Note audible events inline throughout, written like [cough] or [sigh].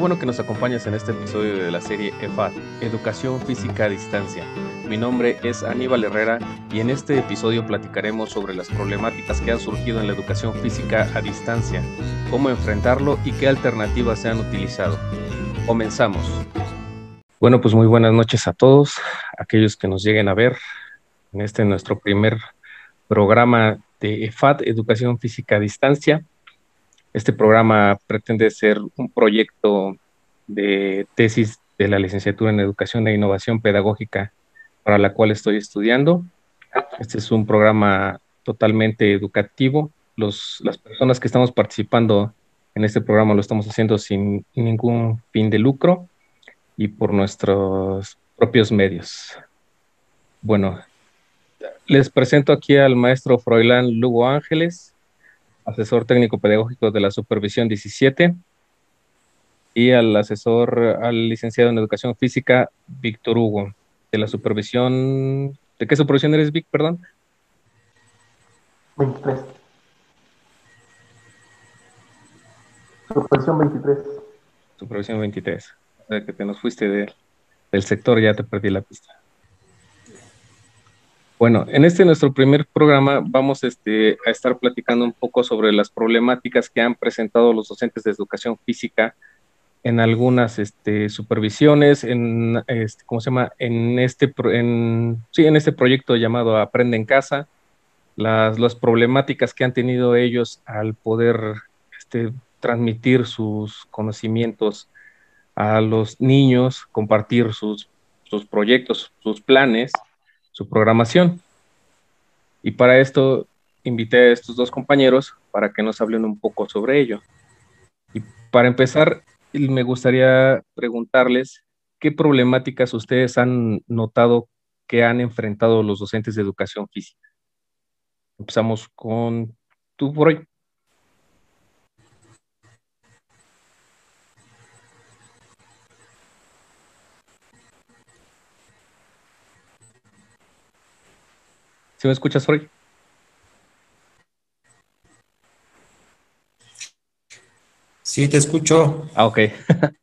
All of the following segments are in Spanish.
bueno que nos acompañas en este episodio de la serie EFAD, Educación Física a Distancia. Mi nombre es Aníbal Herrera y en este episodio platicaremos sobre las problemáticas que han surgido en la educación física a distancia, cómo enfrentarlo y qué alternativas se han utilizado. Comenzamos. Bueno, pues muy buenas noches a todos, aquellos que nos lleguen a ver en este nuestro primer programa de EFAD, Educación Física a Distancia. Este programa pretende ser un proyecto de tesis de la licenciatura en Educación e Innovación Pedagógica para la cual estoy estudiando. Este es un programa totalmente educativo. Los, las personas que estamos participando en este programa lo estamos haciendo sin ningún fin de lucro y por nuestros propios medios. Bueno, les presento aquí al maestro Froilán Lugo Ángeles, asesor técnico pedagógico de la Supervisión 17, y al asesor, al licenciado en Educación Física, Víctor Hugo, de la Supervisión. ¿De qué supervisión eres, Vic, perdón? 23. Supervisión 23. Supervisión 23. O sea, que te nos fuiste del sector, ya te perdí la pista. Bueno, en este nuestro primer programa vamos este, a estar platicando un poco sobre las problemáticas que han presentado los docentes de educación física en algunas este, supervisiones, en este, ¿cómo se llama? En este, sí, en este proyecto llamado Aprende en Casa, las, las problemáticas que han tenido ellos al poder este, transmitir sus conocimientos a los niños, compartir sus proyectos, sus planes su programación. Y para esto invité a estos dos compañeros para que nos hablen un poco sobre ello. Y para empezar, me gustaría preguntarles qué problemáticas ustedes han notado que han enfrentado los docentes de educación física. Empezamos con tú, por. ¿Sí me escuchas, hoy? Sí, te escucho. Ah, ok. [laughs]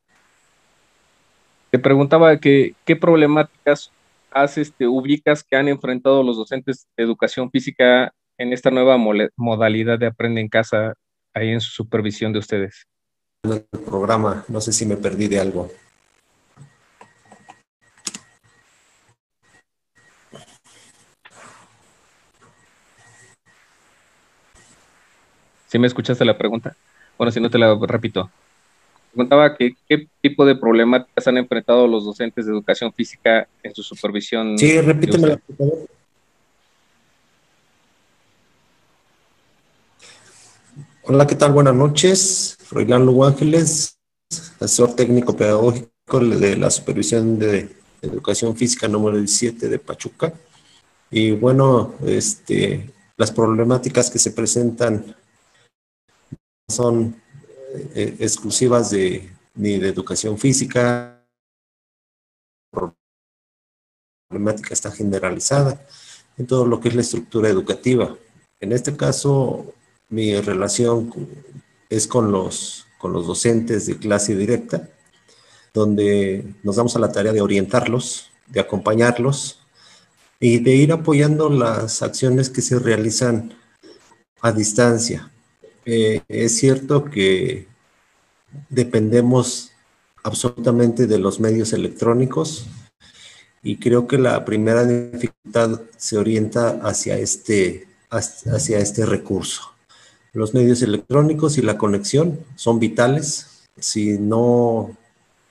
te preguntaba que, qué problemáticas has, este, ubicas que han enfrentado los docentes de educación física en esta nueva modalidad de Aprende en Casa, ahí en su supervisión de ustedes. El programa, no sé si me perdí de algo. ¿Sí me escuchaste la pregunta? Bueno, si no te la repito. Preguntaba que, qué tipo de problemáticas han enfrentado los docentes de educación física en su supervisión. Sí, repíteme la Hola, ¿qué tal? Buenas noches. Froilán Lugo Ángeles, asesor técnico pedagógico de la supervisión de educación física número 17 de Pachuca. Y bueno, este, las problemáticas que se presentan son eh, exclusivas de, ni de educación física, la problemática está generalizada en todo lo que es la estructura educativa. En este caso, mi relación es con los, con los docentes de clase directa, donde nos damos a la tarea de orientarlos, de acompañarlos y de ir apoyando las acciones que se realizan a distancia. Eh, es cierto que dependemos absolutamente de los medios electrónicos y creo que la primera dificultad se orienta hacia este, hacia este recurso. Los medios electrónicos y la conexión son vitales. Si no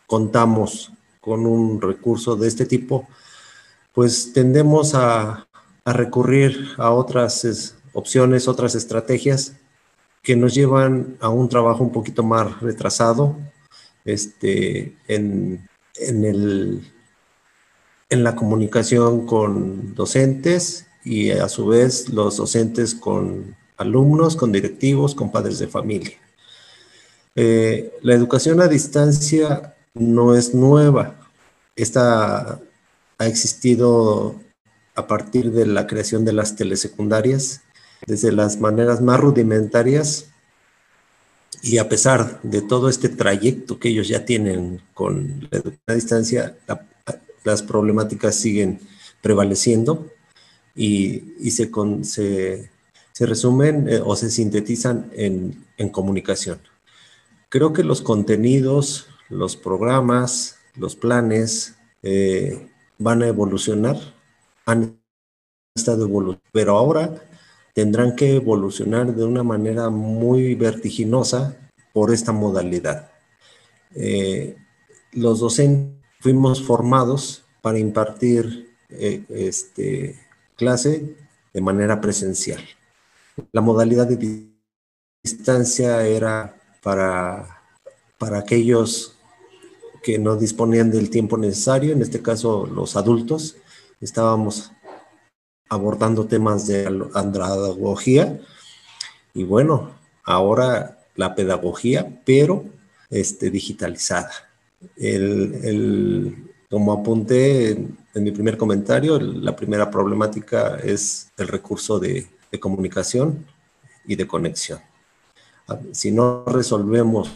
contamos con un recurso de este tipo, pues tendemos a, a recurrir a otras opciones, otras estrategias que nos llevan a un trabajo un poquito más retrasado este, en, en, el, en la comunicación con docentes y a su vez los docentes con alumnos, con directivos, con padres de familia. Eh, la educación a distancia no es nueva. Esta ha existido a partir de la creación de las telesecundarias desde las maneras más rudimentarias Y a pesar de todo este trayecto que ellos ya tienen con la educación a distancia, las problemáticas siguen prevaleciendo y, se, se, resumen eh, o se sintetizan en, comunicación. Creo que los contenidos, los programas, los planes eh, van a evolucionar, han estado evolucionando, pero ahora tendrán que evolucionar de una manera muy vertiginosa por esta modalidad. Eh, los docentes fuimos formados para impartir eh, este, clase de manera presencial. La modalidad de distancia era para, para aquellos que no disponían del tiempo necesario, en este caso los adultos, estábamos abordando temas de andragogía y bueno, ahora la pedagogía, pero este, digitalizada. El, como apunté en, mi primer comentario, la primera problemática es el recurso de, comunicación y de conexión. Si no resolvemos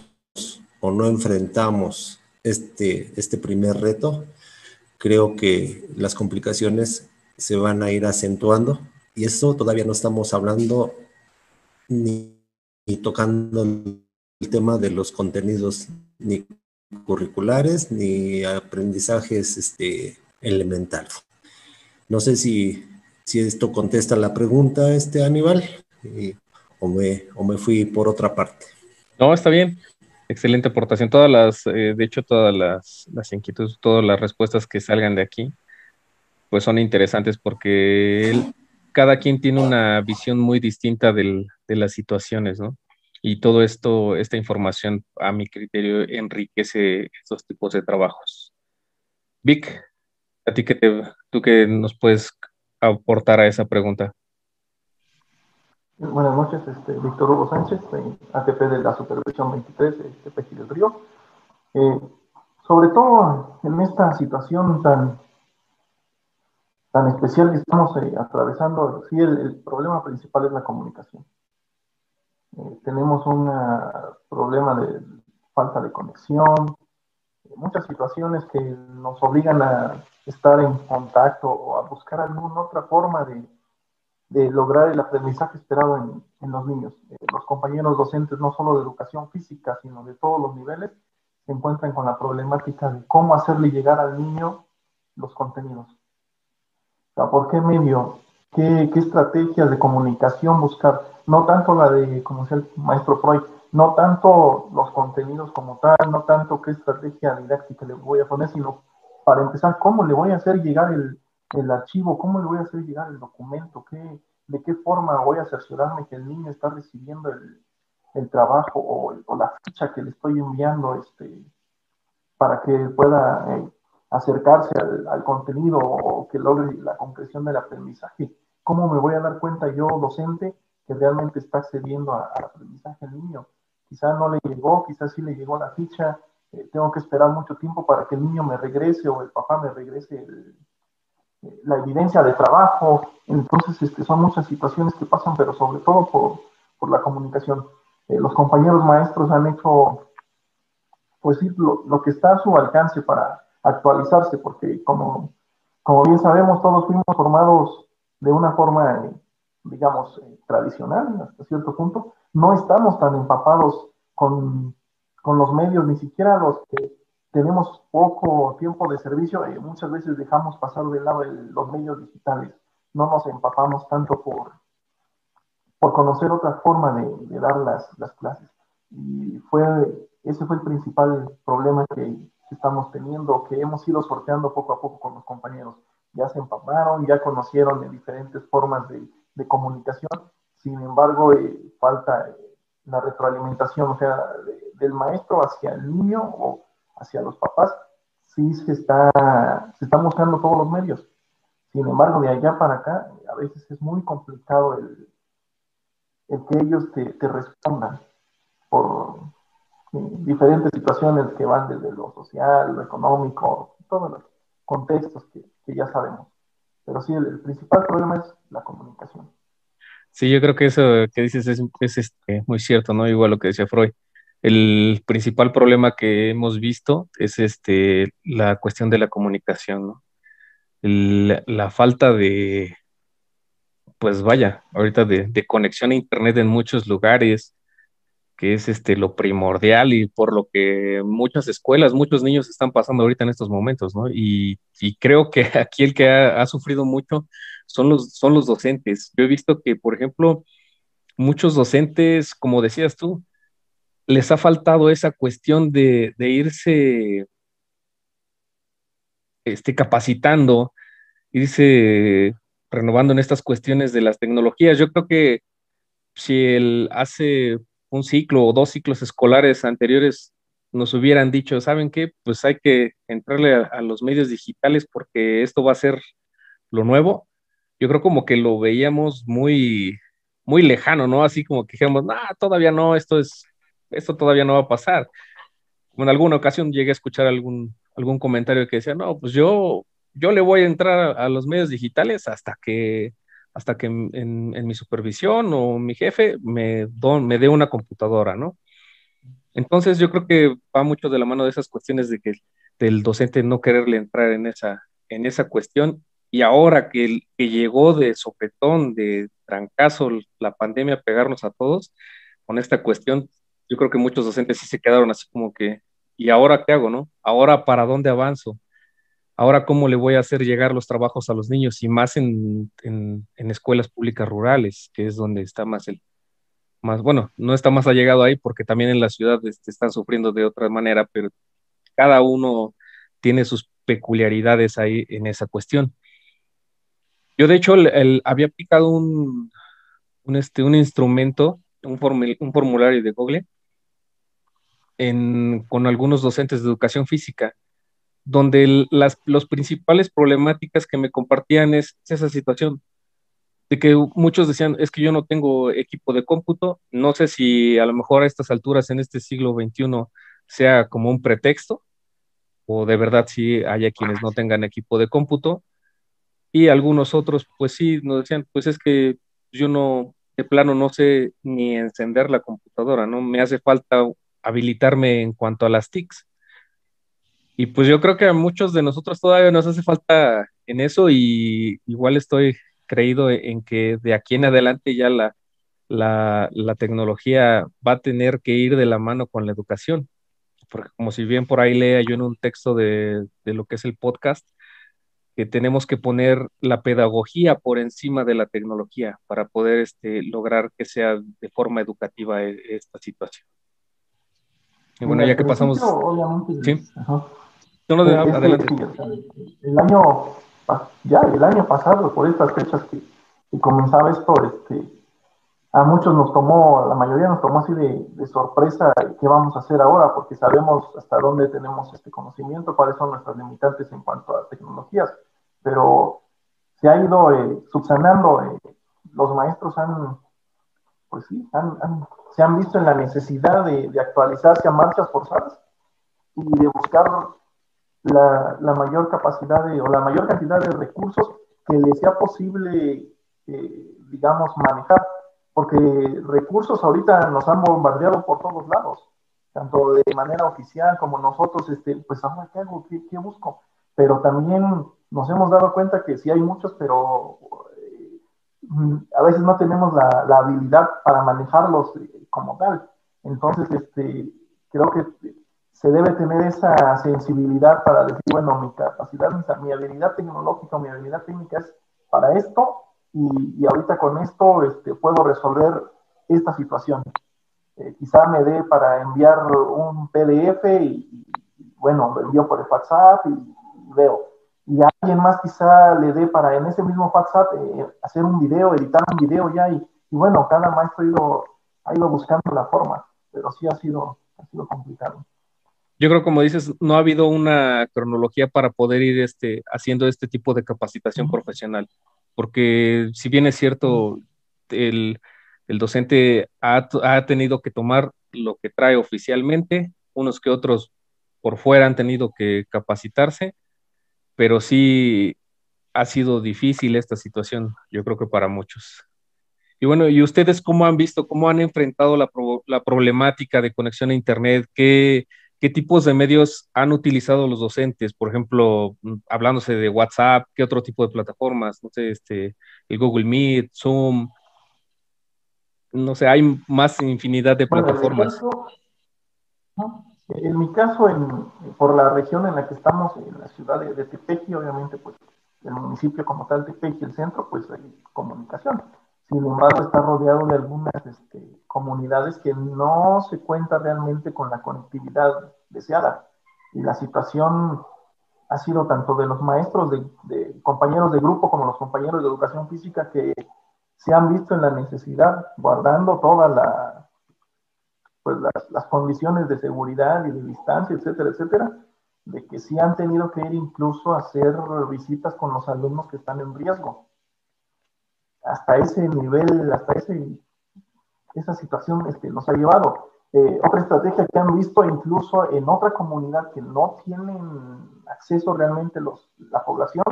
o no enfrentamos este, este primer reto, creo que las complicaciones se van a ir acentuando y eso todavía no estamos hablando ni, tocando el tema de los contenidos ni curriculares ni aprendizajes este, elementales. No sé si, si esto contesta la pregunta, este Aníbal, o, me, o me fui por otra parte. No, está bien. Excelente aportación. Todas las, eh, de hecho, todas las, las inquietudes, todas las respuestas que salgan de aquí pues son interesantes porque cada quien tiene una visión muy distinta de las situaciones, ¿no? Y todo esto, esta información, a mi criterio, enriquece estos tipos de trabajos. Vic, a ti que tú que nos puedes aportar a esa pregunta. Buenas noches, este, Víctor Hugo Sánchez, ATP de la Supervisión 23, de del Río. Eh, sobre todo en esta situación tan tan especial que estamos eh, atravesando, sí, el, problema principal es la comunicación. Eh, tenemos un problema de falta de conexión, muchas situaciones que nos obligan a estar en contacto o a buscar alguna otra forma de, de lograr el aprendizaje esperado en, en los niños. Eh, los compañeros docentes, no solo de educación física, sino de todos los niveles, se encuentran con la problemática de cómo hacerle llegar al niño los contenidos ¿Por qué medio? ¿Qué, estrategias de comunicación buscar? No tanto la de, como decía el maestro Freud, no tanto los contenidos como tal, no tanto qué estrategia didáctica le voy a poner, sino para empezar, cómo le voy a hacer llegar el, archivo, cómo le voy a hacer llegar el documento, ¿Qué, de qué forma voy a cerciorarme que el niño está recibiendo el, trabajo o, la ficha que le estoy enviando este, para que pueda eh, acercarse al, contenido o que logre la concreción del aprendizaje. ¿Cómo me voy a dar cuenta yo, docente, que realmente está accediendo al aprendizaje al niño? Quizá no le llegó, quizás sí le llegó la ficha, eh, tengo que esperar mucho tiempo para que el niño me regrese o el papá me regrese eh, la evidencia de trabajo. Entonces, este, son muchas situaciones que pasan, pero sobre todo por, por la comunicación. Eh, los compañeros maestros han hecho, pues lo que está a su alcance para actualizarse, porque como, como bien sabemos, todos fuimos formados de una forma, digamos, eh, tradicional hasta cierto punto. No estamos tan empapados con, con los medios, ni siquiera los que tenemos poco tiempo de servicio, y muchas veces dejamos pasar de lado los medios digitales. No nos empapamos tanto por, por conocer otra forma de, de dar las, las clases. Y fue, ese fue el principal problema que, estamos teniendo, que hemos ido sorteando poco a poco con los compañeros. Ya se empaparon, ya conocieron de diferentes formas de, comunicación, sin embargo, eh, falta eh, la retroalimentación, o sea, del maestro hacia el niño o hacia los papás, sí se está, se están buscando todos los medios. Sin embargo, de allá para acá, a veces es muy complicado el, que ellos te, te respondan por, diferentes situaciones que van desde lo social, lo económico, todos los contextos que, ya sabemos. Pero sí, el, principal problema es la comunicación. Sí, yo creo que eso que dices es, este, muy cierto, ¿no? Igual lo que decía Freud. el principal problema que hemos visto es este, la cuestión de la comunicación, la falta de, pues vaya, ahorita de, conexión a Internet en muchos lugares, que es este, lo primordial y por lo que muchas escuelas, muchos niños están pasando ahorita en estos momentos, ¿no? Y, creo que [laughs] aquí el que ha, sufrido mucho son los, son los docentes. Yo he visto que, por ejemplo, muchos docentes, como decías tú, les ha faltado esa cuestión de, irse este, capacitando, irse renovando en estas cuestiones de las tecnologías. Yo creo que si él hace un ciclo o dos ciclos escolares anteriores nos hubieran dicho, ¿saben qué? Pues hay que entrarle a, los medios digitales porque esto va a ser lo nuevo. Yo creo como que lo veíamos muy, muy lejano, ¿no? Así como que dijimos, no, todavía no, esto es esto todavía no va a pasar. En alguna ocasión llegué a escuchar algún, algún comentario que decía, no, pues yo, yo le voy a entrar a, los medios digitales hasta que, hasta que en, mi supervisión o mi jefe me, me dé una computadora, ¿no? Entonces yo creo que va mucho de la mano de esas cuestiones de que del docente no quererle entrar en esa, en esa cuestión y ahora que, que llegó de sopetón, de trancazo la pandemia a pegarnos a todos, con esta cuestión yo creo que muchos docentes sí se quedaron así como que, ¿y ahora qué hago, no? ¿Ahora para dónde avanzo? ¿Ahora cómo le voy a hacer llegar los trabajos a los niños? Y más en, escuelas públicas rurales, que es donde está más el, más, bueno, no está más allegado ahí porque también en la ciudad este, están sufriendo de otra manera, pero cada uno tiene sus peculiaridades ahí en esa cuestión. Yo, de hecho, había aplicado un, este, un instrumento, un, un formulario de Google, con algunos docentes de educación física, donde las los principales problemáticas que me compartían es, esa situación, de que muchos decían, es que yo no tengo equipo de cómputo, no sé si a lo mejor a estas alturas en este siglo XXI sea como un pretexto, o de verdad si haya quienes no tengan equipo de cómputo, y algunos otros, pues sí, nos decían, pues es que yo no, de plano no sé ni encender la computadora, ¿no? Me hace falta habilitarme en cuanto a las TICs. Y pues yo creo que a muchos de nosotros todavía nos hace falta en eso y igual estoy creído en que de aquí en adelante ya la, la, tecnología va a tener que ir de la mano con la educación. Porque como si bien por ahí lea yo en un texto de, de lo que es el podcast, que tenemos que poner la pedagogía por encima de la tecnología para poder este, lograr que sea de forma educativa e, esta situación. Y bueno, ya que pasamos. Obviamente, sí. Adelante. el, año, ya el año pasado, por estas fechas que, comenzaba esto, este, a muchos nos tomó, la mayoría nos tomó así de, de, sorpresa qué vamos a hacer ahora, porque sabemos hasta dónde tenemos este conocimiento, cuáles son nuestras limitantes en cuanto a tecnologías, pero se ha ido eh, subsanando, eh, los maestros han, pues sí, han, han se han visto en la necesidad de, actualizarse a marchas forzadas y de buscar la, mayor capacidad o la mayor cantidad de recursos que les sea posible, eh, digamos, manejar. Porque recursos ahorita nos han bombardeado por todos lados, tanto de manera oficial como nosotros, este, pues ahora qué hago, qué, busco. Pero también nos hemos dado cuenta que sí hay muchos, pero eh, a veces no tenemos la, la habilidad para manejarlos como tal. Entonces, este, creo que se debe tener esa sensibilidad para decir, bueno, mi capacidad, mi, habilidad tecnológica, mi habilidad técnica es para esto y, ahorita con esto este, puedo resolver esta situación. Eh, quizá me dé para enviar un PDF y, bueno, lo envío por el WhatsApp y, veo. Y a alguien más quizá le dé para en ese mismo WhatsApp eh, hacer un video, editar un video ya y, y bueno, cada maestro ha ido ha ido buscando la forma, pero sí ha sido, ha sido complicado. Yo creo, como dices, no ha habido una cronología para poder ir este, haciendo este tipo de capacitación profesional, porque si bien es cierto, el, el docente ha, ha, tenido que tomar lo que trae oficialmente, unos que otros por fuera han tenido que capacitarse, pero sí ha sido difícil esta situación, yo creo que para muchos. Y bueno, ¿y ustedes cómo han visto, cómo han enfrentado la, la problemática de conexión a Internet? ¿Qué, ¿Qué tipos de medios han utilizado los docentes? Por ejemplo, mm, hablándose de WhatsApp, ¿qué otro tipo de plataformas? No sé, este, el Google Meet, Zoom. No sé, hay más infinidad de plataformas. en, mi caso, por la región en la que estamos, en la ciudad de, de Tepeji, obviamente, pues el municipio como tal, Tepeji, el centro, pues hay comunicación sin embargo, está rodeado de algunas este, comunidades que no se cuenta realmente con la conectividad deseada. Y la situación ha sido tanto de los maestros, de, compañeros de grupo, como los compañeros de educación física que se han visto en la necesidad, guardando todas pues las, condiciones de seguridad y de distancia, etcétera, etcétera, de que sí han tenido que ir incluso a hacer visitas con los alumnos que están en riesgo hasta ese nivel, hasta ese, esa situación este, nos ha llevado. Eh, otra estrategia que han visto incluso en otra comunidad que no tienen acceso realmente los, la población,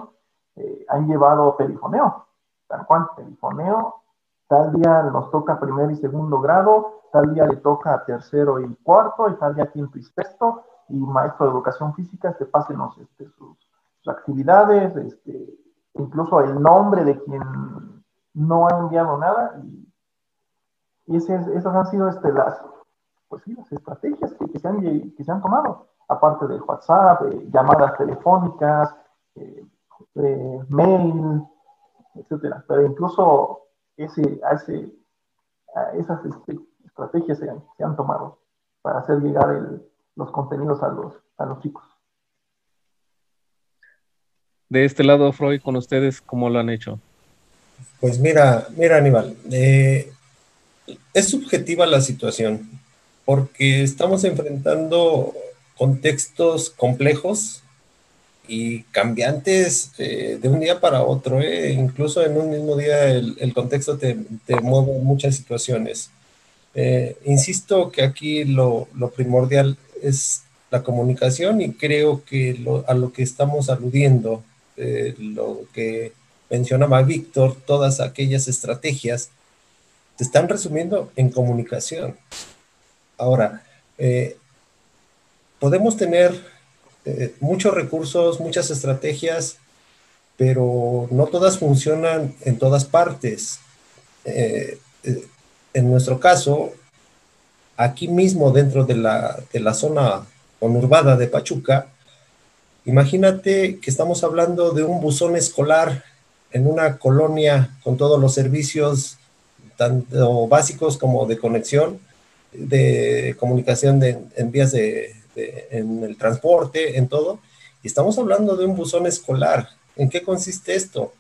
eh, han llevado perifoneo, tal cual, perifoneo, tal día nos toca primer y segundo grado, tal día le toca tercero y cuarto, y tal día quinto y sexto, y maestro de educación física, este, pásenos este, sus, sus actividades, este, incluso el nombre de quien no ha enviado nada y, esas han sido este, las, pues las estrategias que, se han, que se han tomado, aparte de WhatsApp, eh, llamadas telefónicas, eh, eh, mail, etcétera. Pero incluso ese, a ese, esas este, estrategias se han, se han, tomado para hacer llegar los contenidos a los, a los chicos. De este lado, Freud, con ustedes, ¿cómo lo han hecho? Pues mira, mira Aníbal, eh, es subjetiva la situación porque estamos enfrentando contextos complejos y cambiantes eh, de un día para otro. Eh. Incluso en un mismo día el, contexto te, mueve muchas situaciones. insisto que aquí lo, primordial es la comunicación y creo que a lo que estamos aludiendo, lo que mencionaba Víctor, todas aquellas estrategias se están resumiendo en comunicación. Ahora, eh, podemos tener eh, muchos recursos, muchas estrategias, pero no todas funcionan en todas partes. Eh, en nuestro caso, aquí mismo dentro de la, de la zona conurbada de Pachuca, imagínate que estamos hablando de un buzón escolar en una colonia con todos los servicios, tanto básicos como de conexión, de comunicación de, en vías de, en el transporte, en todo. Y estamos hablando de un buzón escolar. ¿En qué consiste esto?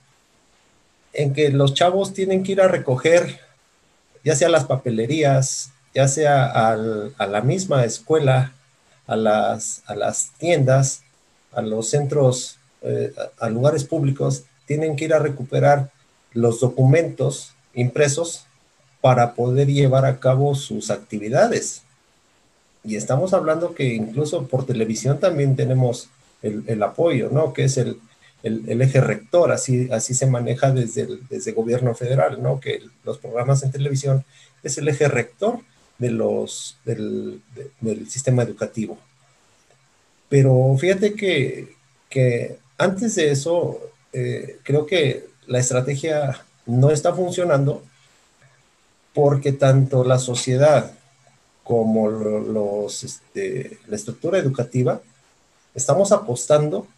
En que los chavos tienen que ir a recoger, ya sea las papelerías, ya sea a la misma escuela, a las, a las tiendas, a los centros, eh, a lugares públicos, tienen que ir a recuperar los documentos impresos para poder llevar a cabo sus actividades. Y estamos hablando que incluso por televisión también tenemos el, apoyo, ¿no? Que es el, eje rector, así, así se maneja desde el, desde gobierno federal, ¿no? Que los programas en televisión es el eje rector de los, del, del sistema educativo. Pero fíjate que, que antes de eso, eh, creo que la estrategia no está funcionando porque tanto la sociedad como los, este, la estructura educativa estamos apostando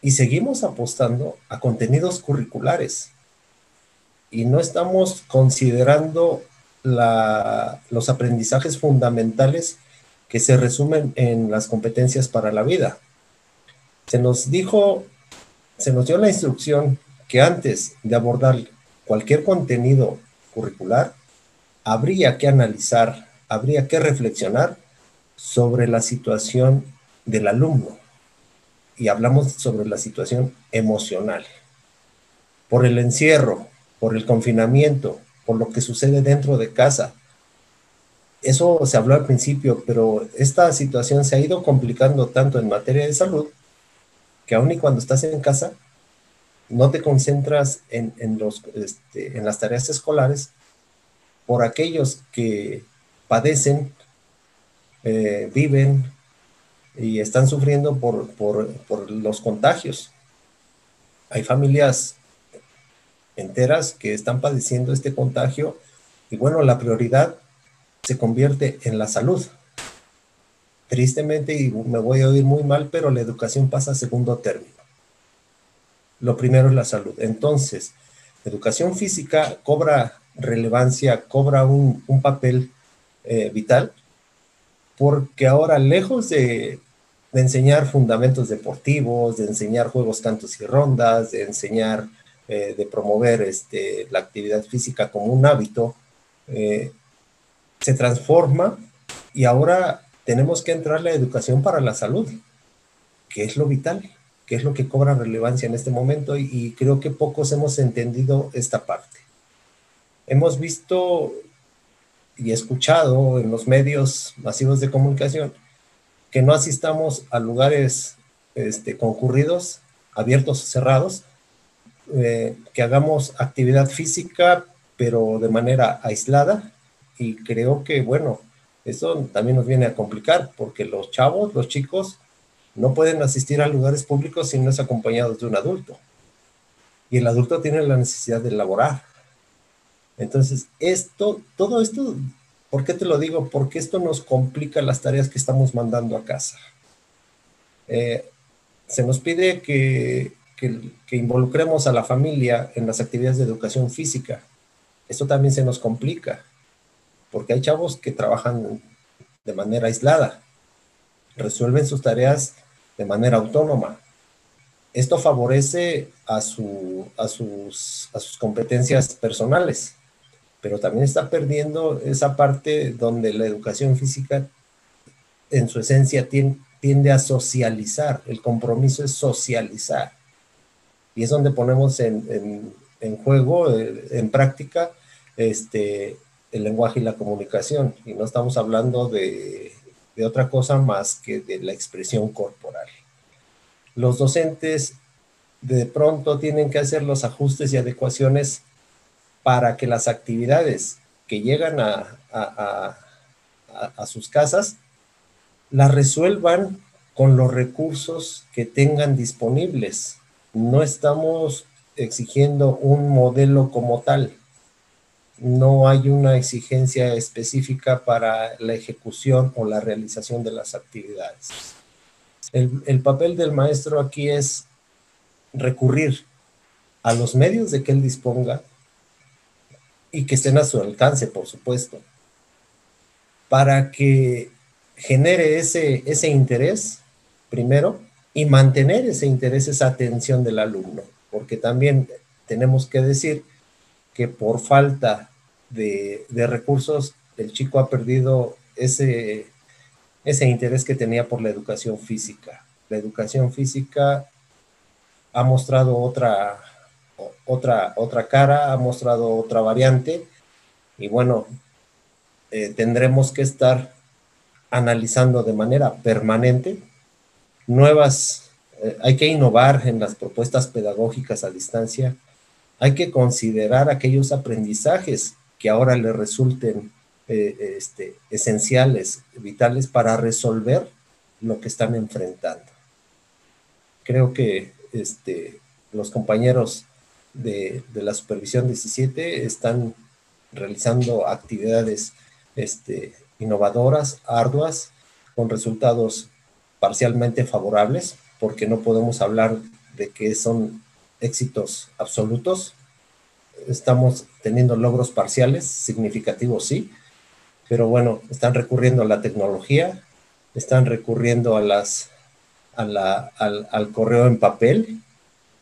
y seguimos apostando a contenidos curriculares y no estamos considerando los aprendizajes fundamentales que se resumen en las competencias para la vida. Se nos dijo se nos dio la instrucción que antes de abordar cualquier contenido curricular, habría que analizar, habría que reflexionar sobre la situación del alumno. Y hablamos sobre la situación emocional. Por el encierro, por el confinamiento, por lo que sucede dentro de casa. Eso se habló al principio, pero esta situación se ha ido complicando tanto en materia de salud que aun y cuando estás en casa, no te concentras en, los, este, en las tareas escolares por aquellos que padecen, eh, viven y están sufriendo por, por los contagios. Hay familias enteras que están padeciendo este contagio y bueno, la prioridad se convierte en la salud. Tristemente, y me voy a oír muy mal, pero la educación pasa a segundo término. Lo primero es la salud. Entonces, educación física cobra relevancia, cobra un, papel eh, vital, porque ahora lejos de, enseñar fundamentos deportivos, de enseñar juegos, cantos y rondas, de enseñar, eh, de promover este, la actividad física como un hábito, eh, se transforma y ahora tenemos que entrar la educación para la salud, que es lo vital, que es lo que cobra relevancia en este momento y, creo que pocos hemos entendido esta parte. Hemos visto y escuchado en los medios masivos de comunicación que no asistamos a lugares este, concurridos, abiertos o cerrados, eh, que hagamos actividad física pero de manera aislada y creo que, bueno, eso también nos viene a complicar porque los chavos, los chicos, no pueden asistir a lugares públicos si no es acompañados de un adulto. Y el adulto tiene la necesidad de laborar. Entonces, esto, todo esto, ¿por qué te lo digo? Porque esto nos complica las tareas que estamos mandando a casa. Eh, se nos pide que involucremos a la familia en las actividades de educación física esto también se nos complica, porque hay chavos que trabajan de manera aislada, resuelven sus tareas de manera autónoma. Esto favorece a, sus, a sus competencias personales, pero también está perdiendo esa parte donde la educación física en su esencia tiende, a socializar, el compromiso es socializar. Y es donde ponemos en, en juego, eh, en práctica, este, el lenguaje y la comunicación. Y no estamos hablando de, otra cosa más que de la expresión corporal. Los docentes de pronto tienen que hacer los ajustes y adecuaciones para que las actividades que llegan a, a, sus casas las resuelvan con los recursos que tengan disponibles. No estamos exigiendo un modelo como tal no hay una exigencia específica para la ejecución o la realización de las actividades. El, papel del maestro aquí es recurrir a los medios de que él disponga y que estén a su alcance, por supuesto, para que genere ese, ese interés, primero, y mantener ese interés, esa atención del alumno, porque también tenemos que decir que por falta de, recursos, el chico ha perdido ese, ese interés que tenía por la educación física. La educación física ha mostrado otra, otra, otra cara, ha mostrado otra variante y bueno, eh, tendremos que estar analizando de manera permanente nuevas, eh, hay que innovar en las propuestas pedagógicas a distancia, hay que considerar aquellos aprendizajes que ahora le resulten eh, este, esenciales, vitales para resolver lo que están enfrentando. Creo que este, los compañeros de, la Supervisión 17 están realizando actividades este, innovadoras, arduas, con resultados parcialmente favorables, porque no podemos hablar de que son éxitos absolutos, estamos teniendo logros parciales, significativos sí, pero bueno, están recurriendo a la tecnología, están recurriendo a las, al, correo en papel,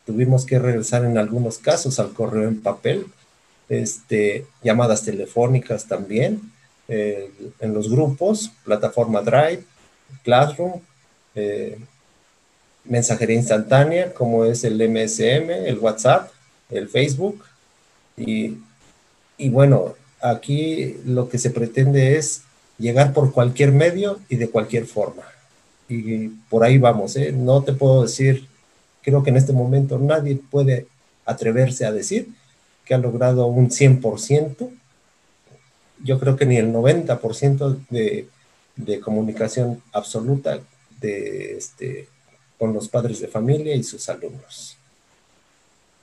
tuvimos que regresar en algunos casos al correo en papel, este, llamadas telefónicas también, eh, en los grupos, plataforma Drive, Classroom, eh, mensajería instantánea como es el MSM, el WhatsApp, el Facebook, y, bueno, aquí lo que se pretende es llegar por cualquier medio y de cualquier forma. Y por ahí vamos, ¿eh? No te puedo decir, creo que en este momento nadie puede atreverse a decir que ha logrado un 100% yo creo que ni el 90% de, de comunicación absoluta de, este, con los padres de familia y sus alumnos.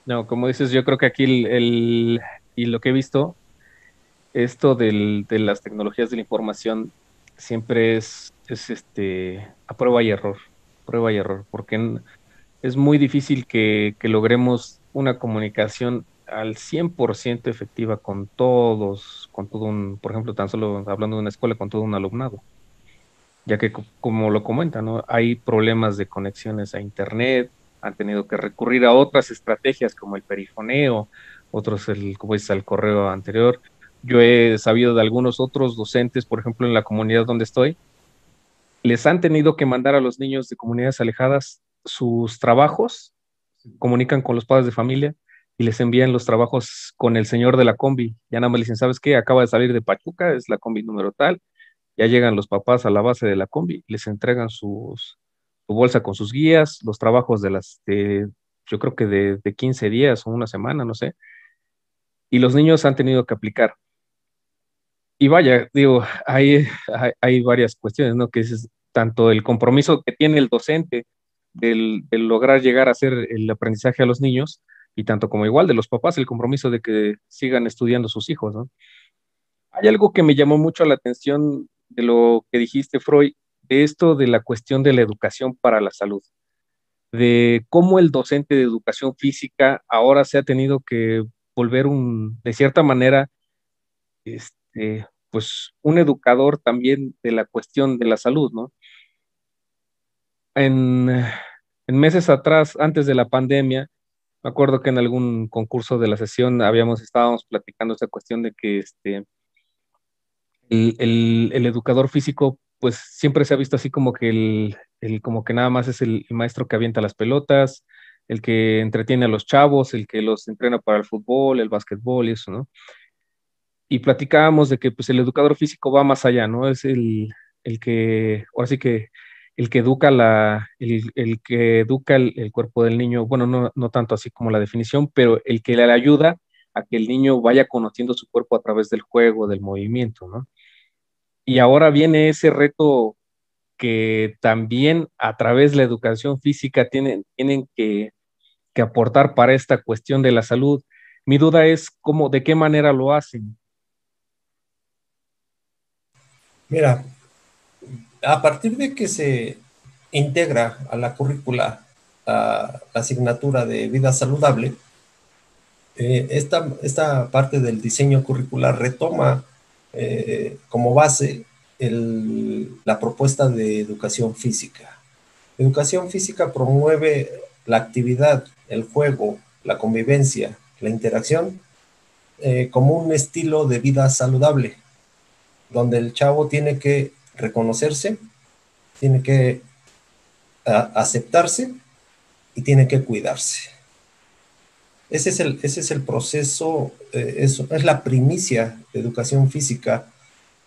No, como dices, yo creo que aquí el, y lo que he visto, esto del, de las tecnologías de la información siempre es, es este, a prueba y error, prueba y error, porque es muy difícil que, que logremos una comunicación al 100% efectiva con todos, con todo un, por ejemplo, tan solo hablando de una escuela, con todo un alumnado. Ya que, como lo comentan, ¿no? hay problemas de conexiones a Internet, han tenido que recurrir a otras estrategias como el perifoneo, otros, el, como dices, al correo anterior. Yo he sabido de algunos otros docentes, por ejemplo, en la comunidad donde estoy, les han tenido que mandar a los niños de comunidades alejadas sus trabajos, comunican con los padres de familia y les envían los trabajos con el señor de la combi. Ya nada más le dicen, ¿sabes qué? Acaba de salir de Pachuca, es la combi número tal. Ya llegan los papás a la base de la combi, les entregan sus, su bolsa con sus guías, los trabajos de las, de, yo creo que de, de 15 días o una semana, no sé. Y los niños han tenido que aplicar. Y vaya, digo, hay, hay, hay varias cuestiones, ¿no? Que es tanto el compromiso que tiene el docente del, del lograr llegar a hacer el aprendizaje a los niños, y tanto como igual de los papás el compromiso de que sigan estudiando sus hijos, ¿no? Hay algo que me llamó mucho la atención de lo que dijiste, Freud, de esto de la cuestión de la educación para la salud, de cómo el docente de educación física ahora se ha tenido que volver un, de cierta manera, este, pues un educador también de la cuestión de la salud, ¿no? En, en meses atrás, antes de la pandemia, me acuerdo que en algún concurso de la sesión habíamos, estábamos platicando esa cuestión de que este, el, educador físico, pues siempre se ha visto así como que el, como que nada más es el, maestro que avienta las pelotas, el que entretiene a los chavos, el que los entrena para el fútbol, el básquetbol y eso, ¿no? Y platicábamos de que pues el educador físico va más allá, ¿no? Es el, el que, ahora sí que el que educa la, el, que educa el, cuerpo del niño, bueno, no, no, tanto así como la definición, pero el que le ayuda a que el niño vaya conociendo su cuerpo a través del juego, del movimiento, ¿no? Y ahora viene ese reto que también a través de la educación física tienen, tienen que, aportar para esta cuestión de la salud. Mi duda es cómo, de qué manera lo hacen. Mira, a partir de que se integra a la currícula la asignatura de vida saludable, eh, esta, esta, parte del diseño curricular retoma eh, como base la propuesta de educación física. Educación física promueve la actividad, el juego, la convivencia, la interacción eh, como un estilo de vida saludable, donde el chavo tiene que reconocerse, tiene que aceptarse y tiene que cuidarse. Ese es el, ese es el proceso, eh, es, la primicia de educación física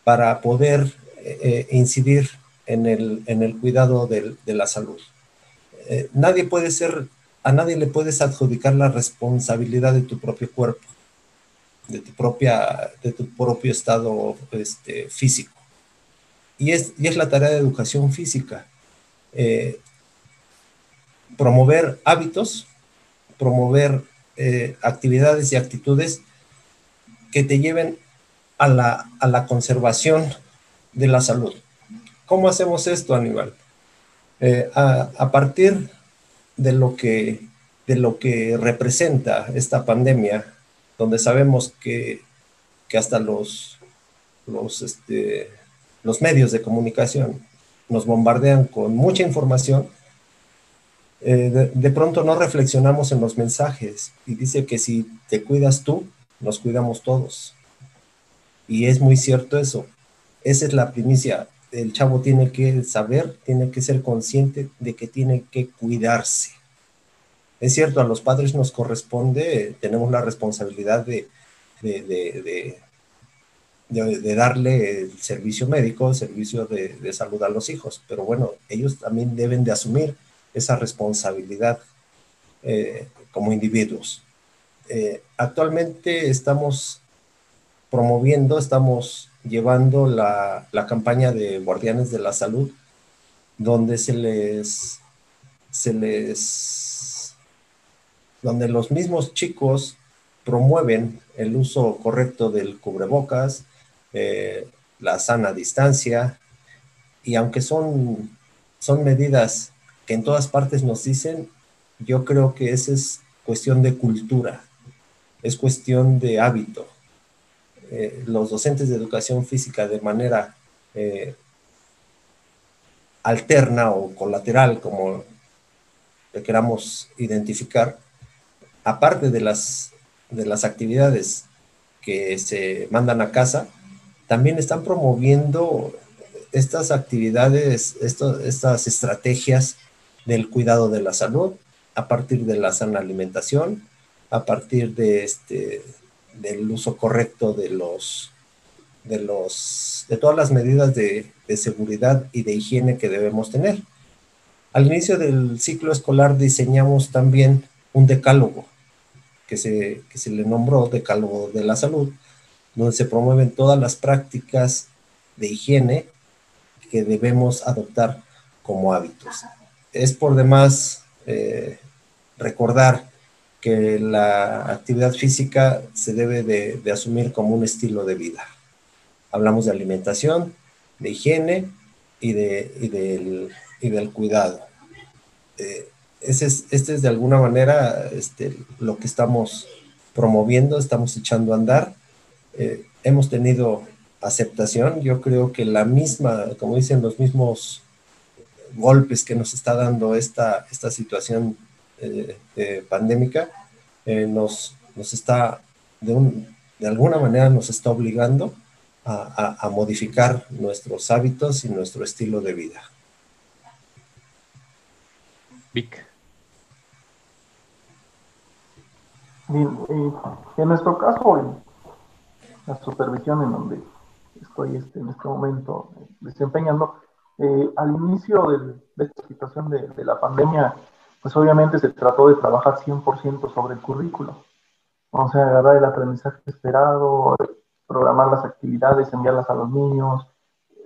para poder eh, eh, incidir en el, en el cuidado de la salud. nadie puede ser, a nadie le puedes adjudicar la responsabilidad de tu propio cuerpo, de tu, propia, de tu propio estado este, físico. Y es, y es la tarea de educación física. Promover hábitos, promover eh, actividades y actitudes que te lleven a la, a la, conservación de la salud. ¿Cómo hacemos esto, Aníbal? Eh, a, a, partir de lo, que, de lo que representa esta pandemia, donde sabemos que, que hasta los, los, este, los medios de comunicación nos bombardean con mucha información, eh, de, pronto no reflexionamos en los mensajes y dice que si te cuidas tú, nos cuidamos todos. Y es muy cierto eso. Esa es la primicia. El chavo tiene que saber, tiene que ser consciente de que tiene que cuidarse. Es cierto, a los padres nos corresponde, tenemos la responsabilidad de, de de, darle el servicio médico, el servicio de, salud a los hijos, pero bueno, ellos también deben de asumir esa responsabilidad eh, como individuos. Eh, actualmente estamos promoviendo, estamos llevando la, la, campaña de Guardianes de la Salud, donde se les, se les, donde los mismos chicos promueven el uso correcto del cubrebocas, eh, la sana distancia, y aunque son, son medidas que en todas partes nos dicen, yo creo que esa es cuestión de cultura, es cuestión de hábito. Eh, los docentes de educación física de manera eh, alterna o colateral, como le queramos identificar, aparte de las, de las actividades que se mandan a casa, también están promoviendo estas actividades, estas estrategias del cuidado de la salud a partir de la sana alimentación, a partir de este, del uso correcto de los, de los, de todas las medidas de, de seguridad y de higiene que debemos tener. Al inicio del ciclo escolar diseñamos también un decálogo que se, que se le nombró Decálogo de la Salud, donde se promueven todas las prácticas de higiene que debemos adoptar como hábitos. Es por demás eh, recordar que la actividad física se debe de, asumir como un estilo de vida. Hablamos de alimentación, de higiene y, de, del, cuidado. Eh, ese es, este es de alguna manera este, lo que estamos promoviendo, estamos echando a andar. Eh, hemos tenido aceptación. Yo creo que la misma, como dicen, los mismos golpes que nos está dando esta, esta situación eh, pandémica eh, nos, nos está, de, un, de alguna manera nos está obligando a, a, modificar nuestros hábitos y nuestro estilo de vida. Vic. en nuestro caso, la supervisión en donde estoy este, en este momento eh, desempeñando. Eh, al inicio de esta situación de, de, la pandemia, pues obviamente se trató de trabajar 100% sobre el currículo. O sea, agarrar el aprendizaje esperado, programar las actividades, enviarlas a los niños,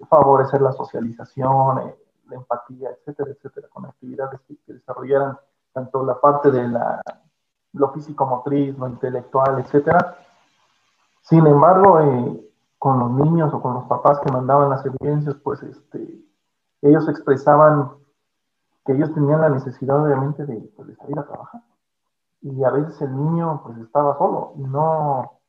favorecer la socialización, eh, la empatía, etcétera, etcétera, con actividades que, que, desarrollaran tanto la parte de la, lo físico-motriz, lo intelectual, etcétera. Sin embargo, eh, con los niños o con los papás que mandaban las evidencias, pues este, ellos expresaban que ellos tenían la necesidad obviamente de, pues, de, salir a trabajar. Y a veces el niño pues estaba solo y no,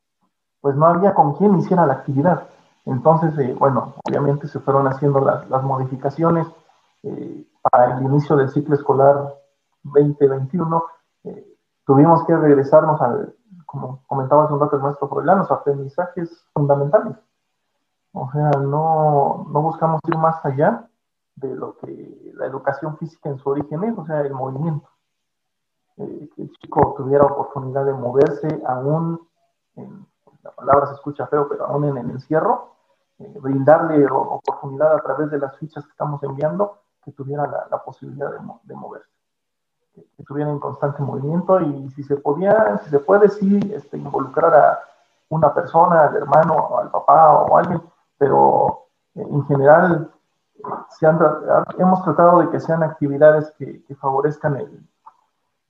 pues no había con quién hiciera la actividad. Entonces, eh, bueno, obviamente se fueron haciendo las, las modificaciones eh, para el inicio del ciclo escolar 2021. Eh, tuvimos que regresarnos al, como comentaba hace un rato el maestro Froilán, los aprendizajes fundamentales. O sea, no, no buscamos ir más allá de lo que la educación física en su origen es, o sea, el movimiento. Eh, que el chico tuviera oportunidad de moverse aún, en, la palabra se escucha feo, pero aún en el encierro, eh, brindarle oportunidad a través de las fichas que estamos enviando, que tuviera la, posibilidad de, moverse que estuviera en constante movimiento y si se podía, si se puede, sí, este, involucrar a una persona, al hermano, al papá o alguien, pero eh, en general se han, hemos tratado de que sean actividades que, que favorezcan el,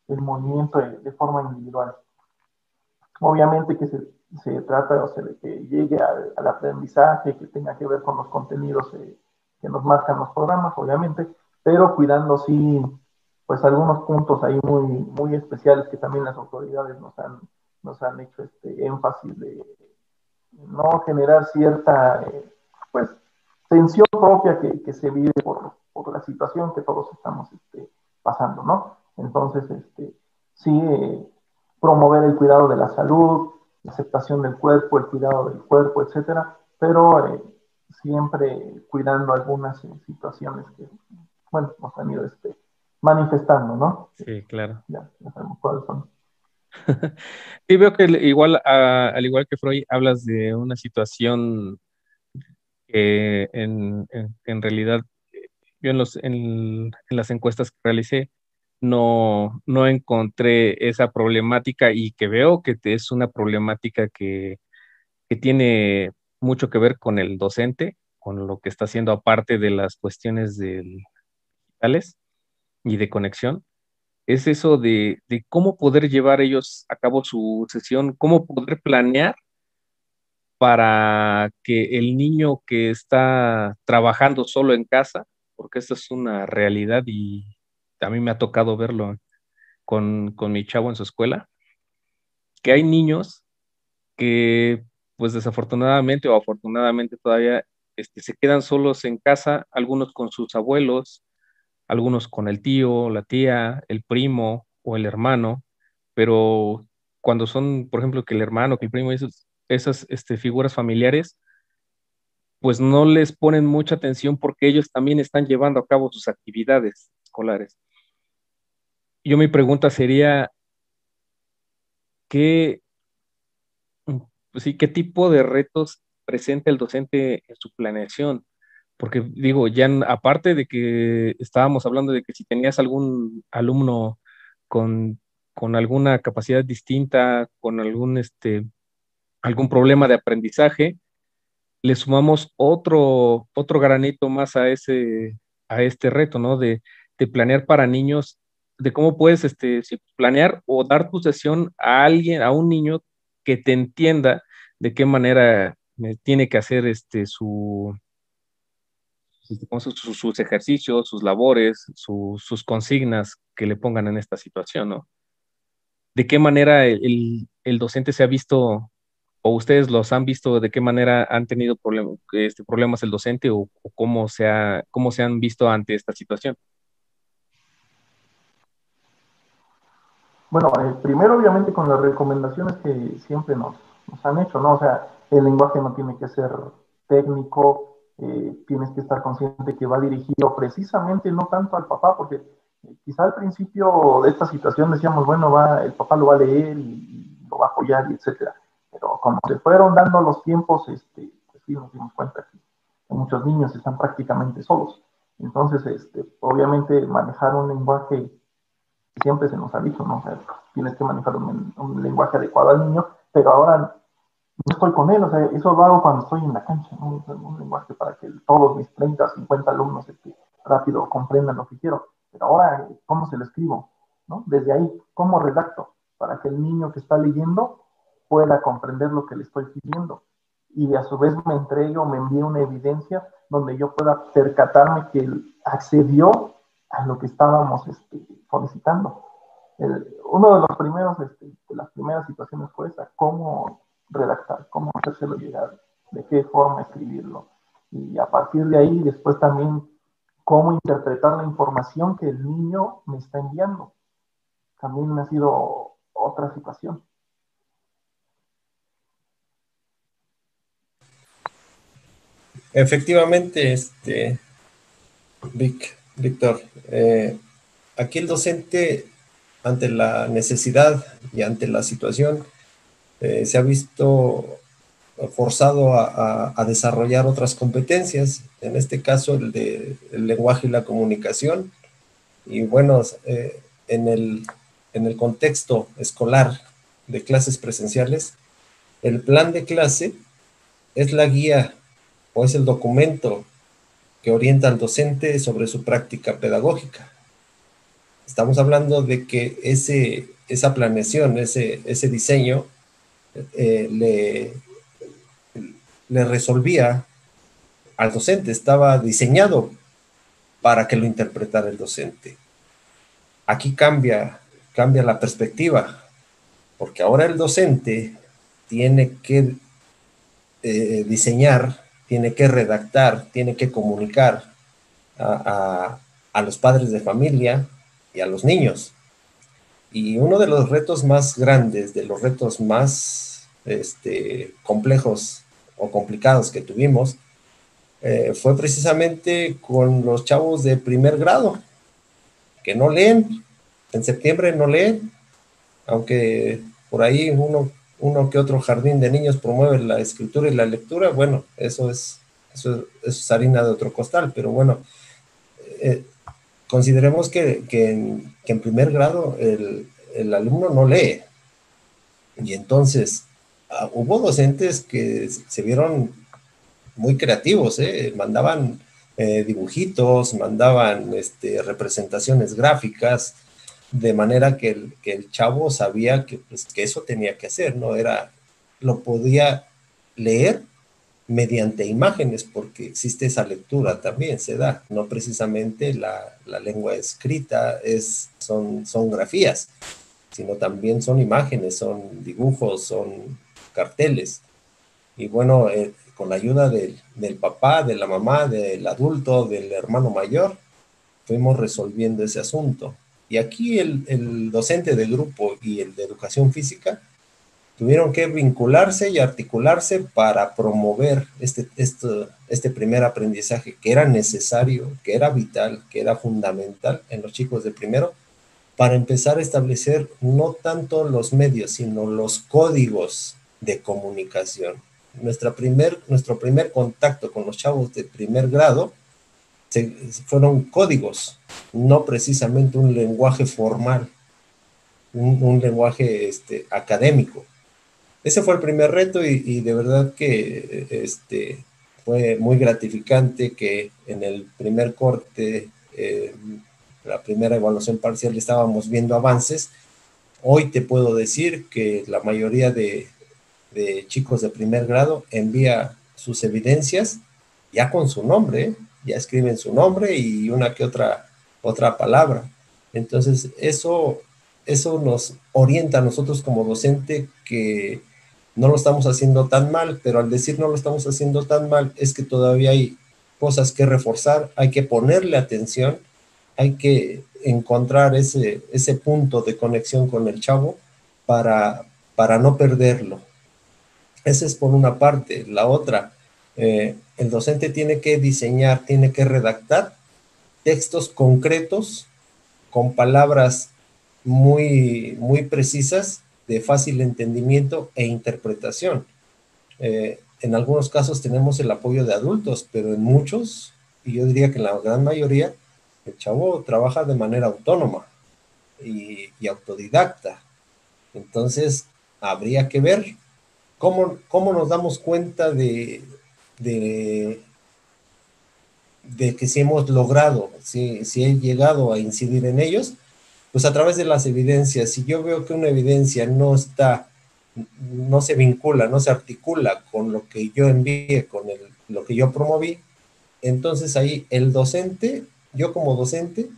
el movimiento de, de, forma individual. Obviamente que se, se trata o sea, de que llegue al, al, aprendizaje, que tenga que ver con los contenidos eh, que nos marcan los programas, obviamente, pero cuidando sí pues algunos puntos ahí muy, muy especiales que también las autoridades nos han, nos han hecho este énfasis de no generar cierta eh, pues tensión propia que, que se vive por, por, la situación que todos estamos este, pasando, ¿no? Entonces, este, sí, eh, promover el cuidado de la salud, la aceptación del cuerpo, el cuidado del cuerpo, etcétera, pero eh, siempre cuidando algunas eh, situaciones que, bueno, nos han ido este, manifestando, ¿no? Sí, claro. Ya, ya sabemos cuáles son. [laughs] sí, veo que igual, a, al igual que Freud, hablas de una situación en, en, en realidad yo en, los, en, en, las encuestas que realicé no, no encontré esa problemática y que veo que es una problemática que que tiene mucho que ver con el docente, con lo que está haciendo aparte de las cuestiones digitales y de conexión, es eso de, de, cómo poder llevar ellos a cabo su sesión, cómo poder planear para que el niño que está trabajando solo en casa, porque esta es una realidad y a mí me ha tocado verlo con, con mi chavo en su escuela, que hay niños que pues desafortunadamente o afortunadamente todavía este, se quedan solos en casa, algunos con sus abuelos, algunos con el tío, la tía, el primo o el hermano, pero cuando son, por ejemplo, que el hermano, que el primo, esas, esas este, figuras familiares, pues no les ponen mucha atención porque ellos también están llevando a cabo sus actividades escolares. Yo mi pregunta sería, ¿qué, sí, qué tipo de retos presenta el docente en su planeación? Porque digo, ya aparte de que estábamos hablando de que si tenías algún alumno con, con alguna capacidad distinta, con algún, este, algún problema de aprendizaje, le sumamos otro, otro granito más a, ese, a este reto, ¿no? De, planear para niños, de cómo puedes este, planear o dar tu sesión a alguien, a un niño que te entienda de qué manera eh, tiene que hacer este, su, sus, ejercicios, sus labores, sus consignas que le pongan en esta situación, ¿no? ¿De qué manera el, docente se ha visto, o ustedes los han visto, de qué manera han tenido este, problemas el docente o, cómo, se cómo se han visto ante esta situación? Bueno, eh, primero obviamente con las recomendaciones que siempre nos, han hecho, ¿no? O sea, el lenguaje no tiene que ser técnico, eh, tienes que estar consciente que va dirigido precisamente no tanto al papá, porque eh, quizá al principio de esta situación decíamos, bueno, va, el papá lo va a leer y, lo va a apoyar y etcétera. Pero como se fueron dando los tiempos, este, pues sí nos dimos cuenta que, muchos niños están prácticamente solos. Entonces, este, obviamente manejar un lenguaje, siempre se nos ha dicho, ¿no? O sea, tienes que manejar un, un lenguaje adecuado al niño, pero ahora no estoy con él, o sea, eso lo hago cuando estoy en la cancha, ¿no? un lenguaje para que todos mis 30, 50 alumnos este, rápido comprendan lo que quiero. Pero ahora, ¿cómo se lo escribo? ¿no? Desde ahí, ¿cómo redacto? Para que el niño que está leyendo pueda comprender lo que le estoy pidiendo. Y a su vez me entrego, me envíe una evidencia donde yo pueda percatarme que él accedió a lo que estábamos este, solicitando. uno de los primeros, este, de las primeras situaciones fue esa, cómo redactar, cómo hacérselo llegar, de qué forma escribirlo. Y a partir de ahí, después también, cómo interpretar la información que el niño me está enviando. También ha sido otra situación. Efectivamente, este, Víctor, eh, aquí el docente, ante la necesidad y ante la situación, eh, se ha visto forzado a, desarrollar otras competencias, en este caso el de el lenguaje y la comunicación. Y bueno, eh, en, el, en el contexto escolar de clases presenciales, el plan de clase es la guía o es el documento que orienta al docente sobre su práctica pedagógica. Estamos hablando de que ese, esa planeación, ese, ese diseño, eh, le, le resolvía al docente, estaba diseñado para que lo interpretara el docente. Aquí cambia, cambia la perspectiva, porque ahora el docente tiene que eh, diseñar, tiene que redactar, tiene que comunicar a, a los padres de familia y a los niños. Y uno de los retos más grandes, de los retos más este, complejos o complicados que tuvimos, eh, fue precisamente con los chavos de primer grado, que no leen, en septiembre no leen, aunque por ahí uno, uno que otro jardín de niños promueve la escritura y la lectura, bueno, eso es, eso, es harina de otro costal, pero bueno, eh, consideremos que, en, primer grado el, alumno no lee. Y entonces, ah, hubo docentes que se vieron muy creativos, ¿eh? mandaban eh, dibujitos, mandaban este, representaciones gráficas, de manera que el, que el chavo sabía que, pues, que eso tenía que hacer, ¿no? Era, lo podía leer mediante imágenes, porque existe esa lectura también, se da, no precisamente la, la lengua escrita, es, son, son grafías, sino también son imágenes, son dibujos, son carteles. Y bueno, eh, con la ayuda del, del, papá, de la mamá, del adulto, del hermano mayor, fuimos resolviendo ese asunto. Y aquí el, el docente del grupo y el de educación física tuvieron que vincularse y articularse para promover este, este, este primer aprendizaje que era necesario, que era vital, que era fundamental en los chicos de primero, para empezar a establecer no tanto los medios, sino los códigos de comunicación. Nuestra primer, nuestro primer contacto con los chavos de primer grado fueron códigos, no precisamente un lenguaje formal, un, lenguaje este, académico. Ese fue el primer reto y, de verdad que este, fue muy gratificante que en el primer corte, eh, la primera evaluación parcial, estábamos viendo avances. Hoy te puedo decir que la mayoría de, de chicos de primer grado envía sus evidencias ya con su nombre, ya escriben su nombre y una que otra, otra palabra. Entonces, eso, eso nos orienta a nosotros como docente que no lo estamos haciendo tan mal, pero al decir no lo estamos haciendo tan mal es que todavía hay cosas que reforzar, hay que ponerle atención, hay que encontrar ese, ese punto de conexión con el chavo para, para no perderlo. Esa es por una parte. La otra, eh, el docente tiene que diseñar, tiene que redactar textos concretos con palabras muy, muy precisas de fácil entendimiento e interpretación. Eh, en algunos casos tenemos el apoyo de adultos, pero en muchos, y yo diría que en la gran mayoría, el chavo trabaja de manera autónoma y, autodidacta. Entonces, habría que ver cómo, cómo nos damos cuenta de, de, de, que si hemos logrado, si, si he llegado a incidir en ellos, pues a través de las evidencias, si yo veo que una evidencia no está, no se vincula, no se articula con lo que yo envíe, con lo que yo promoví, entonces ahí el docente, yo como docente,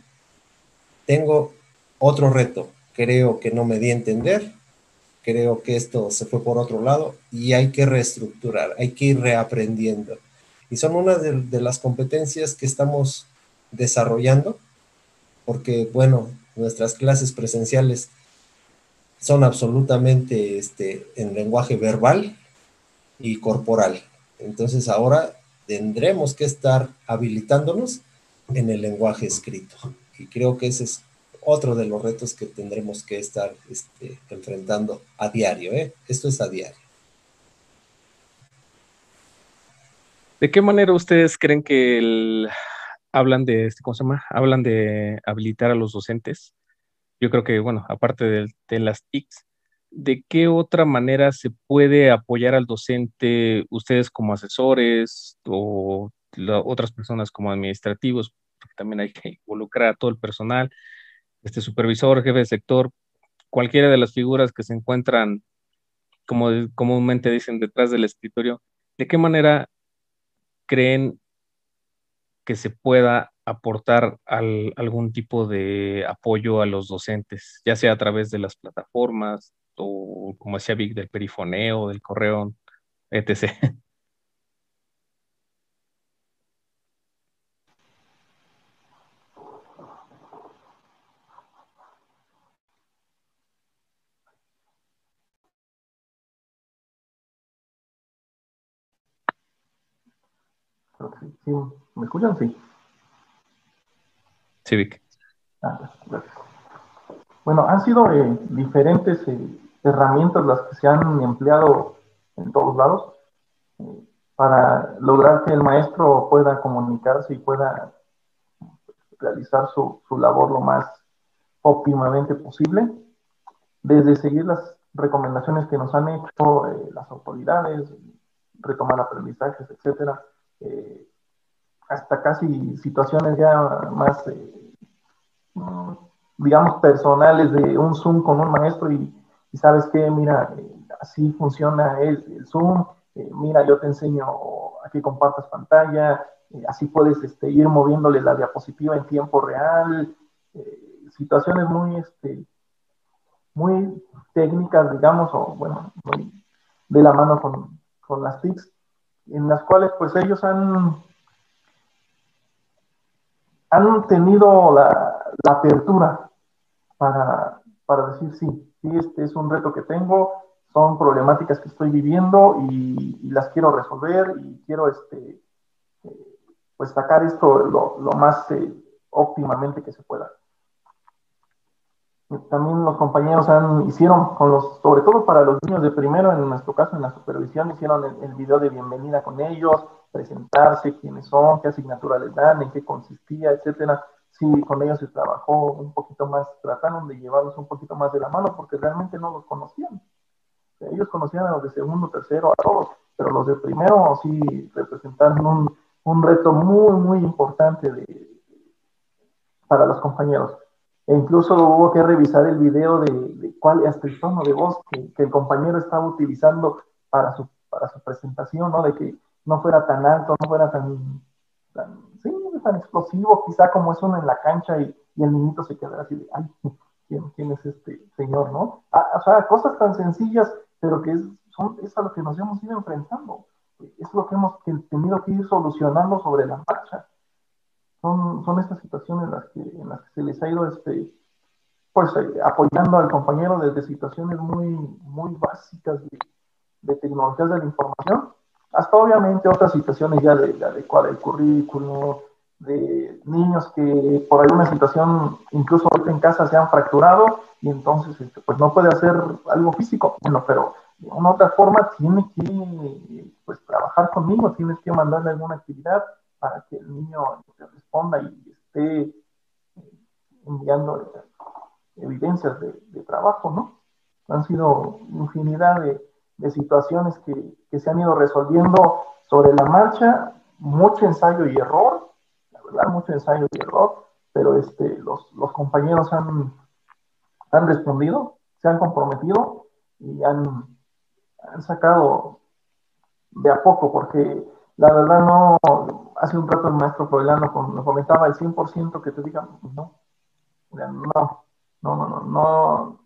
tengo otro reto. Creo que no me di a entender, creo que esto se fue por otro lado y hay que reestructurar, hay que ir reaprendiendo. Y son una de, de las competencias que estamos desarrollando, porque bueno, nuestras clases presenciales son absolutamente este, en lenguaje verbal y corporal. Entonces ahora tendremos que estar habilitándonos en el lenguaje escrito. Y creo que ese es otro de los retos que tendremos que estar este, enfrentando a diario. ¿eh? Esto es a diario. ¿De qué manera ustedes creen que el, hablan de, este, ¿cómo se llama? Hablan de habilitar a los docentes. Yo creo que, bueno, aparte de, las TICs, ¿de qué otra manera se puede apoyar al docente, ustedes como asesores o otras personas como administrativos? Porque también hay que involucrar a todo el personal, este supervisor, jefe de sector, cualquiera de las figuras que se encuentran, como comúnmente dicen, detrás del escritorio. ¿De qué manera creen que se pueda aportar algún tipo de apoyo a los docentes, ya sea a través de las plataformas o, como decía Vic, del perifoneo, del correo, etc. [laughs] Sí, ¿Me escuchan? Sí. Sí, Vic. Ah, gracias. Bueno, han sido eh, diferentes eh, herramientas las que se han empleado en todos lados eh, para lograr que el maestro pueda comunicarse y pueda realizar su, su labor lo más óptimamente posible, desde seguir las recomendaciones que nos han hecho eh, las autoridades, retomar aprendizajes, etcétera, eh, hasta casi situaciones ya más, mm, digamos, personales de un Zoom con un maestro y, sabes que, mira, así funciona el, el Zoom, mira, yo te enseño a que compartas pantalla, así puedes este, ir moviéndole la diapositiva en tiempo real, situaciones muy, este, muy técnicas, digamos, o bueno, de la mano con, con las TICs, en las cuales pues ellos han, han tenido la, apertura para, para, decir sí, sí, este es un reto que tengo, son problemáticas que estoy viviendo y, las quiero resolver y quiero este, eh, pues sacar esto lo, lo más eh, óptimamente que se pueda también los compañeros han, hicieron, con los, sobre todo para los niños de primero, en nuestro caso en la supervisión, hicieron el, video de bienvenida con ellos, presentarse, quiénes son, qué asignatura les dan, en qué consistía, etcétera. Sí, con ellos se trabajó un poquito más, trataron de llevarlos un poquito más de la mano porque realmente no los conocían. Ellos conocían a los de segundo, tercero, a todos, pero los de primero sí representaron un, un reto muy, muy importante para los compañeros e incluso hubo que revisar el video de, cuál, hasta el tono de voz que, el compañero estaba utilizando para su, para su presentación, ¿no? De que no fuera tan alto, no fuera tan, tan, sí, tan explosivo, quizá como es uno en la cancha y, el niñito se quedara así de, ay, ¿quién, es este señor, no? Ah, o sea, cosas tan sencillas, pero que son, es a lo que nos hemos ido enfrentando. Es lo que hemos tenido que ir solucionando sobre la marcha son, son estas situaciones en las, que, en las que se les ha ido este, pues, eh, apoyando al compañero desde situaciones muy, muy básicas de, de, tecnologías de la información, hasta obviamente otras situaciones ya de, de adecuar el currículo, de niños que por alguna situación, incluso en casa, se han fracturado y entonces este, pues no puede hacer algo físico. Bueno, pero de una otra forma tiene que pues, trabajar conmigo, tienes que mandarle alguna actividad para que el niño responda y esté eh, enviando evidencias de, trabajo, ¿no? Han sido infinidad de, situaciones que, se han ido resolviendo sobre la marcha, mucho ensayo y error, la verdad, mucho ensayo y error, pero este, los, los compañeros han, han respondido, se han comprometido y han, han sacado de a poco, porque la verdad no, hace un rato el maestro Froilano nos comentaba el 100% que te digan, pues no, no, no, no, no,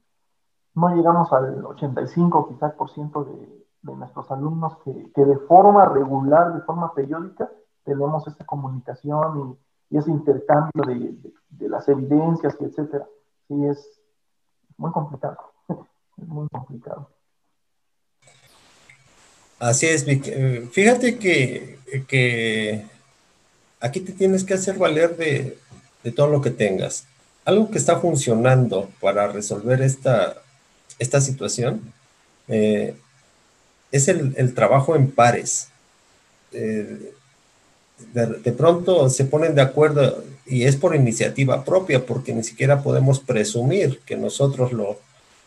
no, llegamos al 85 quizás por ciento de, nuestros alumnos que, de forma regular, de forma periódica, tenemos esta comunicación y, ese intercambio de, de, las evidencias y etcétera. Sí, es muy complicado, [laughs] es muy complicado. Así es, eh, Fíjate que, que, aquí te tienes que hacer valer de, todo lo que tengas. Algo que está funcionando para resolver esta, esta situación eh, es el, trabajo en pares. Eh, de, pronto se ponen de acuerdo y es por iniciativa propia, porque ni siquiera podemos presumir que nosotros lo,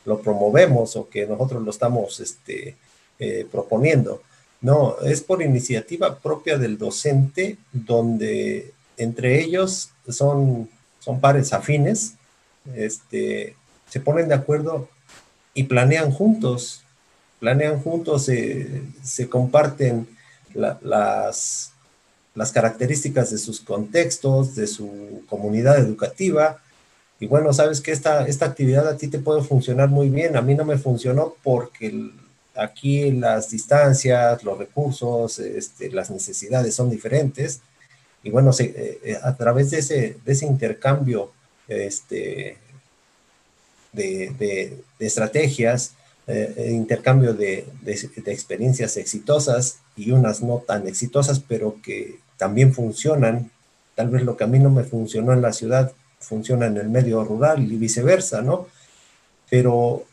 lo promovemos o que nosotros lo estamos este, eh, proponiendo. No, es por iniciativa propia del docente, donde entre ellos son, son pares afines, este, se ponen de acuerdo y planean juntos, planean juntos, se comparten las, las características de sus contextos, de su comunidad educativa. Y bueno, sabes que esta, esta actividad a ti te puede funcionar muy bien, a mí no me funcionó porque Aquí las distancias, los recursos, este, las necesidades son diferentes. Y bueno, eh, eh, a través de ese, de ese intercambio este, de, estrategias, eh, intercambio de, de, experiencias exitosas y unas no tan exitosas, pero que también funcionan. Tal vez lo que a mí no me funcionó en la ciudad funciona en el medio rural y viceversa, ¿no? Pero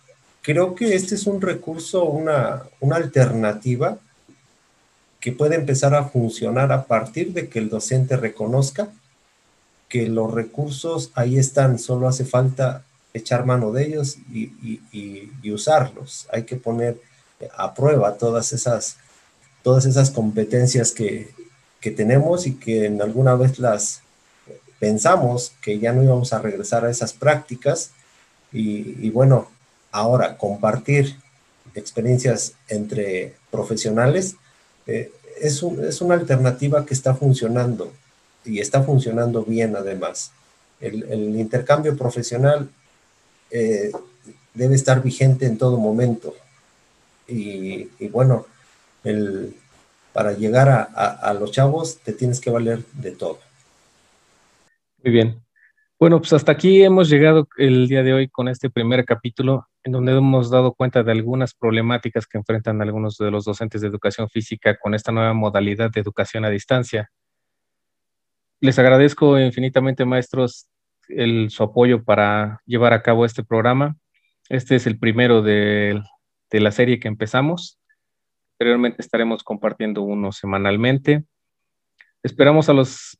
creo que este es un recurso, una, alternativa que puede empezar a funcionar a partir de que el docente reconozca que los recursos ahí están, solo hace falta echar mano de ellos y, usarlos. Hay que poner a prueba todas esas, todas esas competencias que, que tenemos y que en alguna vez las pensamos que ya no íbamos a regresar a esas prácticas y, bueno, ahora compartir experiencias entre profesionales eh, es, es, una alternativa que está funcionando y está funcionando bien además. El, intercambio profesional eh, debe estar vigente en todo momento. Y, bueno, el, para llegar a, a, los chavos te tienes que valer de todo. Muy bien. Bueno, pues hasta aquí hemos llegado el día de hoy con este primer capítulo en donde hemos dado cuenta de algunas problemáticas que enfrentan algunos de los docentes de educación física con esta nueva modalidad de educación a distancia. Les agradezco infinitamente, maestros, el, su apoyo para llevar a cabo este programa. Este es el primero de, la serie que empezamos. Posteriormente estaremos compartiendo uno semanalmente. Esperamos a los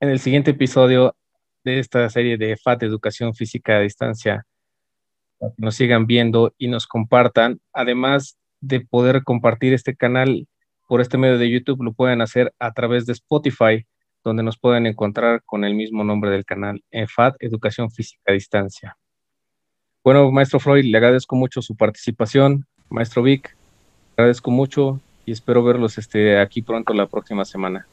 en el siguiente episodio de esta serie de FAT Educación Física a Distancia. Nos sigan viendo y nos compartan. Además de poder compartir este canal por este medio de YouTube, lo pueden hacer a través de Spotify donde nos pueden encontrar con el mismo nombre del canal, EFAD, Educación Física a Distancia. Bueno, maestro Freud, le agradezco mucho su participación. Maestro Vic, agradezco mucho y espero verlos este, aquí pronto la próxima semana.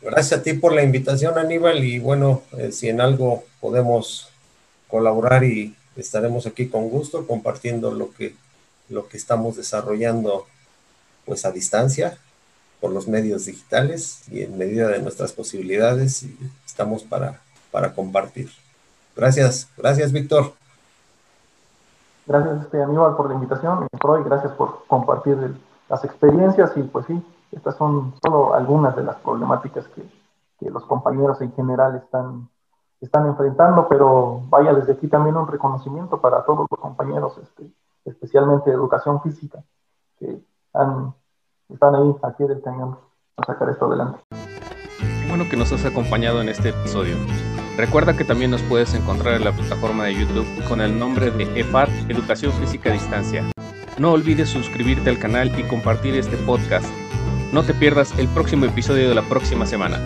Gracias a ti por la invitación, Aníbal, y bueno, eh, si en algo podemos colaborar y estaremos aquí con gusto compartiendo lo que, lo que estamos desarrollando pues a distancia por los medios digitales y en medida de nuestras posibilidades estamos para, para compartir. Gracias, gracias Víctor. Gracias este, Aníbal por la invitación y gracias por compartir las experiencias y pues sí, estas son solo algunas de las problemáticas que, que los compañeros en general están, están enfrentando, pero vaya desde aquí también un reconocimiento para todos los compañeros, este, especialmente de educación física, que han están ahí aquí del cañón a sacar esto adelante. bueno que nos has acompañado en este episodio. Recuerda que también nos puedes encontrar en la plataforma de YouTube con el nombre de EFAR Educación Física a Distancia. No olvides suscribirte al canal y compartir este podcast. No te pierdas el próximo episodio de la próxima semana.